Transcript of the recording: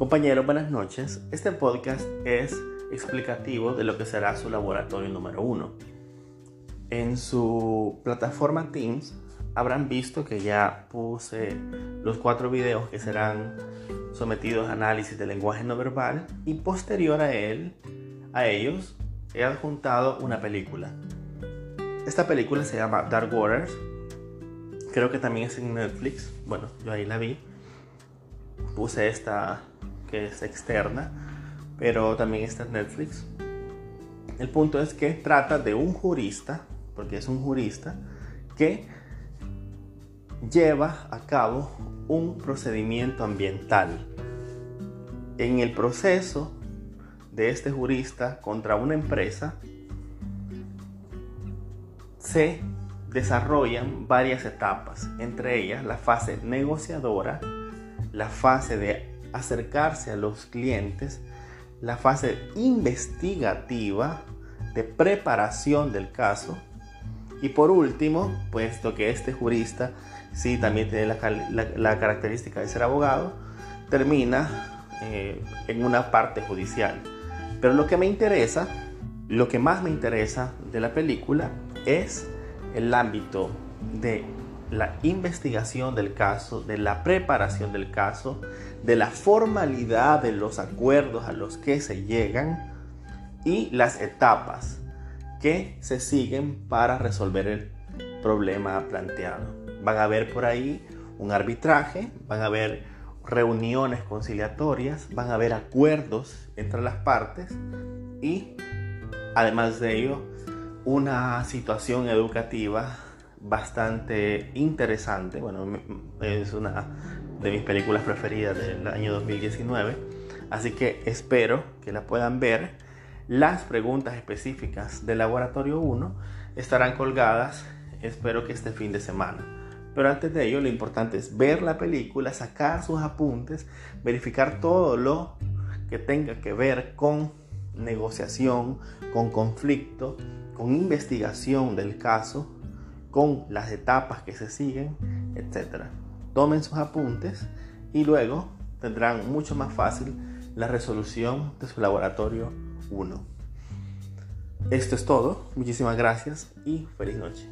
Compañeros, buenas noches. Este podcast es explicativo de lo que será su laboratorio número uno. En su plataforma Teams habrán visto que ya puse los cuatro videos que serán sometidos a análisis de lenguaje no verbal y posterior a él, a ellos, he adjuntado una película. Esta película se llama Dark Waters. Creo que también es en Netflix. Bueno, yo ahí la vi. Puse esta que es externa, pero también está en Netflix. El punto es que trata de un jurista, porque es un jurista, que lleva a cabo un procedimiento ambiental. En el proceso de este jurista contra una empresa se desarrollan varias etapas, entre ellas la fase negociadora, la fase de acercarse a los clientes, la fase investigativa de preparación del caso y por último, puesto que este jurista sí también tiene la, característica de ser abogado, termina eh, en una parte judicial. Pero lo que me interesa, lo que más me interesa de la película es el ámbito de la investigación del caso, de la preparación del caso, de la formalidad de los acuerdos a los que se llegan y las etapas que se siguen para resolver el problema planteado. Van a haber por ahí un arbitraje, van a haber reuniones conciliatorias, van a haber acuerdos entre las partes y además de ello una situación educativa bastante interesante. Bueno, es una de mis películas preferidas del año 2019. Así que espero que la puedan ver. Las preguntas específicas del laboratorio 1 estarán colgadas, espero que este fin de semana. Pero antes de ello, lo importante es ver la película, sacar sus apuntes, verificar todo lo que tenga que ver con negociación, con conflicto, con investigación del caso, con las etapas que se siguen, etc. Tomen sus apuntes y luego tendrán mucho más fácil la resolución de su laboratorio 1. Esto es todo, muchísimas gracias y feliz noche.